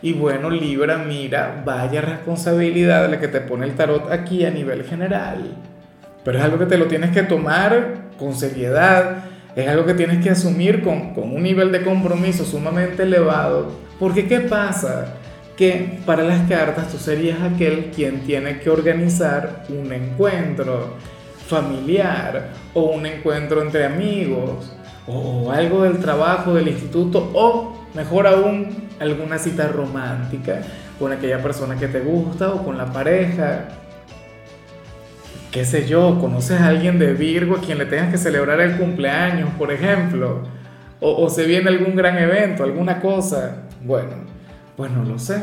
Y bueno, Libra, mira, vaya responsabilidad la que te pone el tarot aquí a nivel general. Pero es algo que te lo tienes que tomar con seriedad, es algo que tienes que asumir con, con un nivel de compromiso sumamente elevado. Porque ¿qué pasa? Que para las cartas tú serías aquel quien tiene que organizar un encuentro familiar o un encuentro entre amigos o algo del trabajo, del instituto o mejor aún alguna cita romántica con aquella persona que te gusta o con la pareja. Qué sé yo, conoces a alguien de Virgo a quien le tengas que celebrar el cumpleaños, por ejemplo. O, o se viene algún gran evento, alguna cosa. Bueno, pues no lo sé.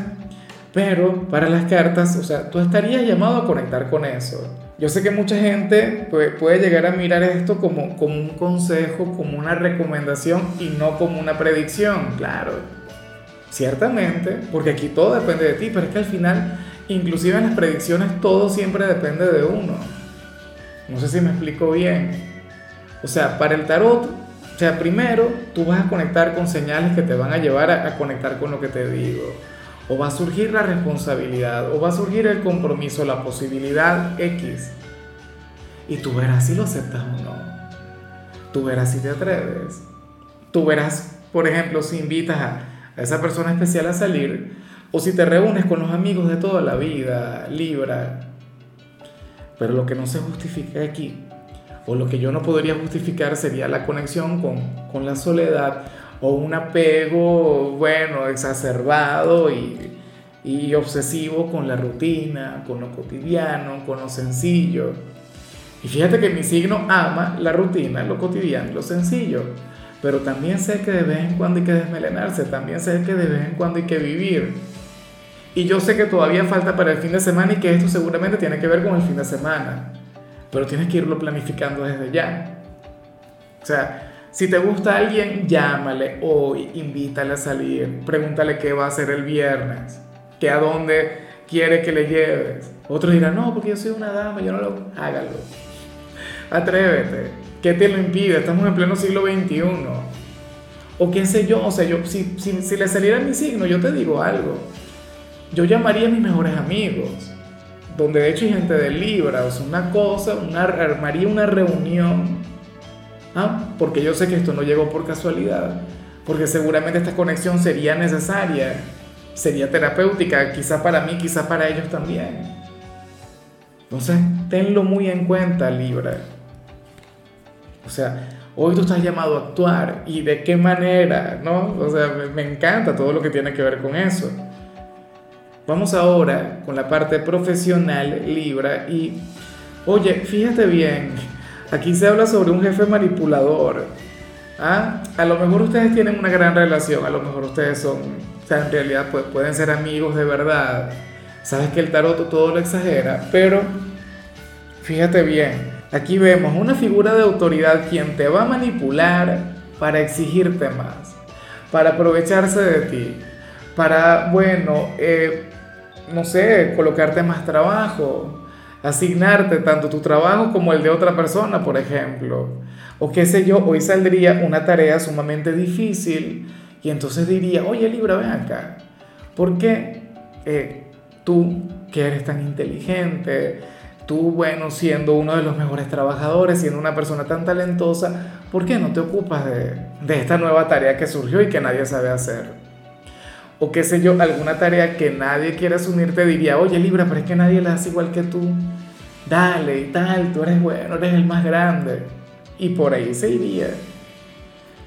Pero para las cartas, o sea, tú estarías llamado a conectar con eso. Yo sé que mucha gente puede, llegar a mirar esto como, como un consejo, como una recomendación y no como una predicción, claro. Ciertamente, porque aquí todo depende de ti, pero es que al final, inclusive en las predicciones, todo siempre depende de uno. No sé si me explico bien. O sea, para el tarot, o sea, primero tú vas a conectar con señales que te van a llevar a, a conectar con lo que te digo. O va a surgir la responsabilidad, o va a surgir el compromiso, la posibilidad X. Y tú verás si lo aceptas o no. Tú verás si te atreves. Tú verás, por ejemplo, si invitas a esa persona especial a salir, o si te reúnes con los amigos de toda la vida, Libra. Pero lo que no se justifica aquí, o lo que yo no podría justificar sería la conexión con, con la soledad o un apego, bueno, exacerbado y, y obsesivo con la rutina, con lo cotidiano, con lo sencillo. Y fíjate que mi signo ama la rutina, lo cotidiano, lo sencillo pero también sé que de vez en cuando hay que desmelenarse, también sé que de vez en cuando hay que vivir. Y yo sé que todavía falta para el fin de semana y que esto seguramente tiene que ver con el fin de semana, pero tienes que irlo planificando desde ya. O sea, si te gusta alguien, llámale hoy, invítale a salir, pregúntale qué va a hacer el viernes, que a dónde quiere que le lleves. Otros dirán, no, porque yo soy una dama, yo no lo... Hágalo. Atrévete. ¿Qué te lo impide? Estamos en pleno siglo XXI. O qué sé yo, o sea, yo, si, si, si le saliera mi signo, yo te digo algo. Yo llamaría a mis mejores amigos, donde de hecho hay gente de Libra, o sea, una cosa, una, armaría una reunión, ¿ah? porque yo sé que esto no llegó por casualidad, porque seguramente esta conexión sería necesaria, sería terapéutica, quizá para mí, quizá para ellos también. Entonces, tenlo muy en cuenta, Libra. O sea, hoy tú estás llamado a actuar y de qué manera, ¿no? O sea, me, encanta todo lo que tiene que ver con eso. Vamos ahora con la parte profesional, Libra, y oye, fíjate bien, aquí se habla sobre un jefe manipulador. ¿Ah? A lo mejor ustedes tienen una gran relación, a lo mejor ustedes son, o sea, en realidad pueden ser amigos de verdad. Sabes que el tarot todo lo exagera, pero fíjate bien, Aquí vemos una figura de autoridad quien te va a manipular para exigirte más, para aprovecharse de ti, para, bueno, eh, no sé, colocarte más trabajo, asignarte tanto tu trabajo como el de otra persona, por ejemplo. O qué sé yo, hoy saldría una tarea sumamente difícil y entonces diría, oye Libra, ven acá, ¿por qué eh, tú que eres tan inteligente, Tú, bueno, siendo uno de los mejores trabajadores, siendo una persona tan talentosa, ¿por qué no te ocupas de, de esta nueva tarea que surgió y que nadie sabe hacer? O qué sé yo, alguna tarea que nadie quiere asumir te diría, oye Libra, pero es que nadie la hace igual que tú. Dale y tal, tú eres bueno, eres el más grande. Y por ahí se iría.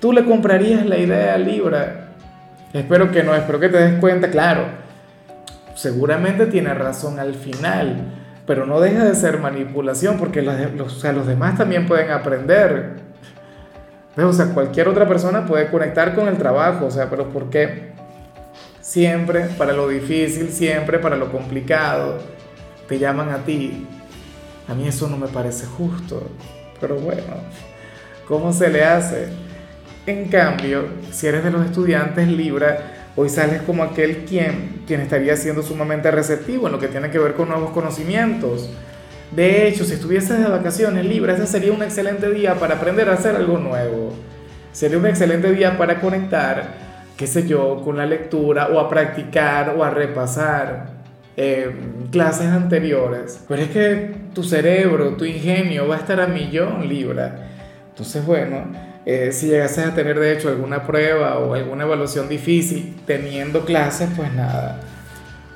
¿Tú le comprarías la idea a Libra? Espero que no, espero que te des cuenta, claro. Seguramente tiene razón al final pero no deja de ser manipulación porque los, los, los demás también pueden aprender. O sea, cualquier otra persona puede conectar con el trabajo, o sea, pero ¿por qué? Siempre para lo difícil, siempre para lo complicado. te llaman a ti. A mí eso no me parece justo. Pero bueno, ¿cómo se le hace? En cambio, si eres de los estudiantes Libra, hoy sales como aquel quien, quien estaría siendo sumamente receptivo en lo que tiene que ver con nuevos conocimientos. De hecho, si estuvieses de vacaciones Libra, ese sería un excelente día para aprender a hacer algo nuevo. Sería un excelente día para conectar, qué sé yo, con la lectura o a practicar o a repasar eh, clases anteriores. Pero es que tu cerebro, tu ingenio va a estar a millón Libra. Entonces, bueno, eh, si llegases a tener de hecho alguna prueba o alguna evaluación difícil teniendo clases, pues nada,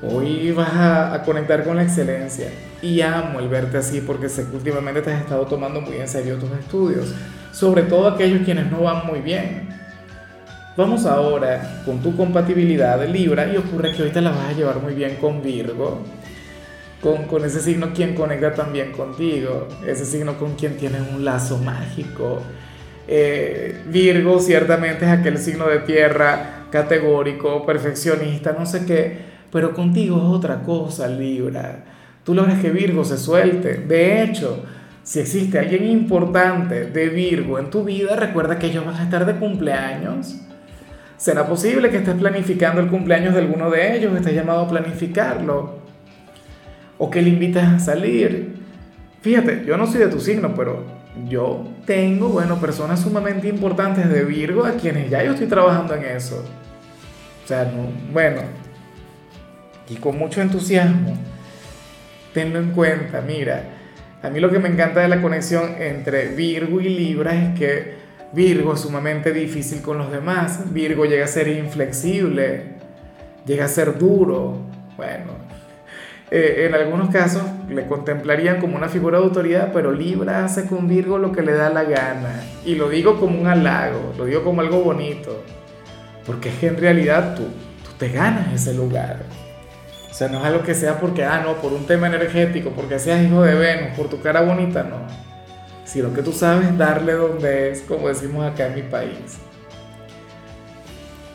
hoy vas a, a, conectar con la excelencia. Y amo el verte así porque sé que últimamente te has estado tomando muy en serio tus estudios, sobre todo aquellos quienes no van muy bien. Vamos ahora con tu compatibilidad de Libra y ocurre que te la vas a llevar muy bien con Virgo. Con, con, ese signo quien conecta también contigo, ese signo con quien tienes un lazo mágico, eh, Virgo ciertamente es aquel signo de tierra categórico, perfeccionista, no sé qué, pero contigo es otra cosa, Libra. Tú logras que Virgo se suelte. De hecho, si existe alguien importante de Virgo en tu vida, recuerda que ellos van a estar de cumpleaños. ¿Será posible que estés planificando el cumpleaños de alguno de ellos? ¿Estés llamado a planificarlo? ¿O que le invitas a salir? Fíjate, yo no soy de tu signo, pero yo tengo, bueno, personas sumamente importantes de Virgo a quienes ya yo estoy trabajando en eso. O sea, no, bueno, y con mucho entusiasmo. Tenlo en cuenta, mira, a mí lo que me encanta de la conexión entre Virgo y Libra es que Virgo sumamente difícil con los demás, Virgo llega a ser inflexible, llega a ser duro, bueno, eh, en algunos casos le contemplarían como una figura de autoridad, pero Libra hace con Virgo lo que le da la gana. Y lo digo como un halago, lo digo como algo bonito, porque es que en realidad tú, tú te ganas ese lugar. O sea, no es algo que sea porque, ah, no, por un tema energético, porque seas hijo de Venus, por tu cara bonita, no. Sino que tú sabes darle donde es, como decimos acá en mi país.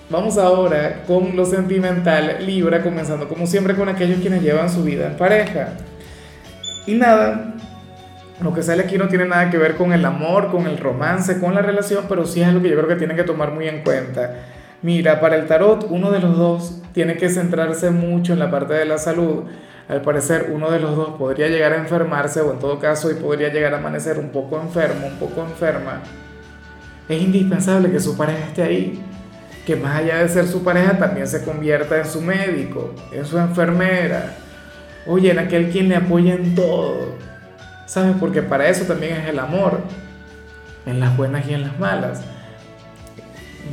Vamos ahora con lo sentimental, Libra, comenzando como siempre con aquellos quienes llevan su vida en pareja. Y nada, lo que sale aquí no tiene nada que ver con el amor, con el romance, con la relación, pero sí es algo que yo creo que tienen que tomar muy en cuenta. Mira, para el tarot, uno de los dos tiene que centrarse mucho en la parte de la salud. Al parecer, uno de los dos podría llegar a enfermarse o en todo caso y podría llegar a amanecer un poco enfermo, un poco enferma. Es indispensable que su pareja esté ahí que más allá de ser su pareja también se convierta en su médico, en su enfermera, oye, en aquel quien le apoya en todo, ¿sabes? Porque para eso también es el amor, en las buenas y en las malas.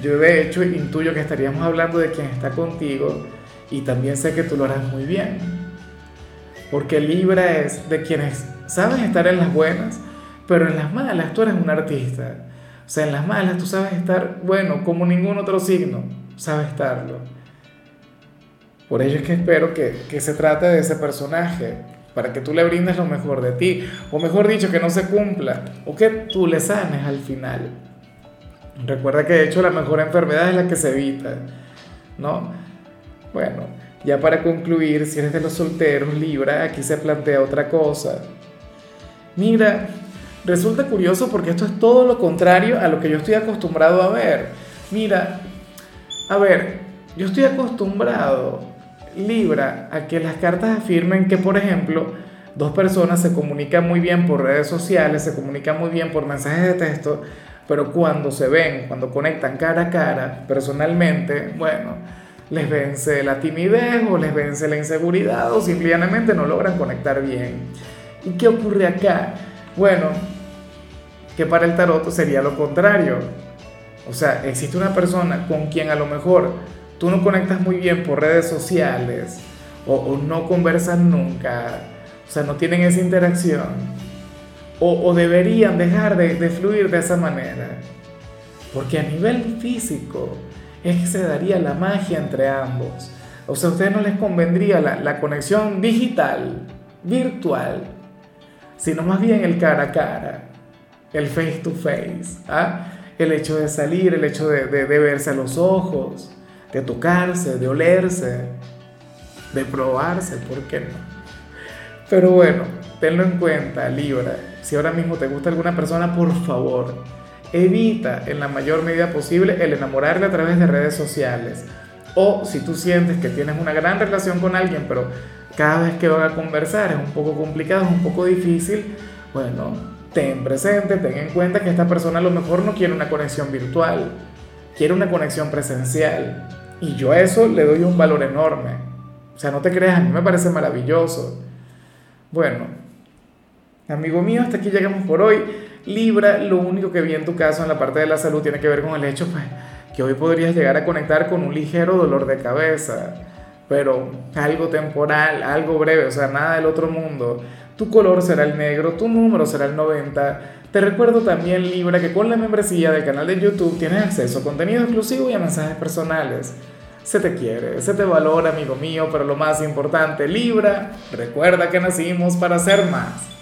Yo de hecho intuyo que estaríamos hablando de quien está contigo y también sé que tú lo harás muy bien. Porque Libra es de quienes saben estar en las buenas, pero en las malas tú eres un artista. O sea, en las malas tú sabes estar, bueno, como ningún otro signo, sabes estarlo. Por ello es que espero que, que se trate de ese personaje, para que tú le brindes lo mejor de ti, o mejor dicho, que no se cumpla, o que tú le sanes al final. Recuerda que de hecho la mejor enfermedad es la que se evita, ¿no? Bueno, ya para concluir, si eres de los solteros, Libra, aquí se plantea otra cosa. Mira, Resulta curioso porque esto es todo lo contrario a lo que yo estoy acostumbrado a ver. Mira, a ver, yo estoy acostumbrado, Libra, a que las cartas afirmen que, por ejemplo, dos personas se comunican muy bien por redes sociales, se comunican muy bien por mensajes de texto, pero cuando se ven, cuando conectan cara a cara, personalmente, bueno, les vence la timidez o les vence la inseguridad o simplemente no logran conectar bien. ¿Y qué ocurre acá? Bueno, que para el tarot sería lo contrario. O sea, existe una persona con quien a lo mejor tú no conectas muy bien por redes sociales o, no conversan nunca, o sea, no tienen esa interacción, o, deberían dejar de, fluir de esa manera. Porque a nivel físico es que se daría la magia entre ambos. O sea, a ustedes no les convendría la, conexión digital, virtual, sino más bien el cara a cara el face to face, ¿ah? el hecho de salir, el hecho de, de, verse a los ojos, de tocarse, de olerse, de probarse, ¿por qué no? Pero bueno, tenlo en cuenta, Libra. Si ahora mismo te gusta alguna persona, por favor, evita en la mayor medida posible el enamorarle a través de redes sociales. O si tú sientes que tienes una gran relación con alguien, pero cada vez que van a conversar es un poco complicado, es un poco difícil, bueno, ten presente, ten en cuenta que esta persona a lo mejor no quiere una conexión virtual, quiere una conexión presencial. Y yo a eso le doy un valor enorme. O sea, no te creas, a mí me parece maravilloso. Bueno, amigo mío, hasta aquí llegamos por hoy. Libra, lo único que vi en tu caso en la parte de la salud tiene que ver con el hecho pues, que hoy podrías llegar a conectar con un ligero dolor de cabeza, pero algo temporal, algo breve, o sea, nada del otro mundo. Tu color será el negro, tu número será el 90. Te recuerdo también, Libra, que con la membresía del canal de YouTube tienes acceso a contenido exclusivo y a mensajes personales. Se te quiere, se te valora, amigo mío, pero lo más importante, Libra, recuerda que nacimos para ser más.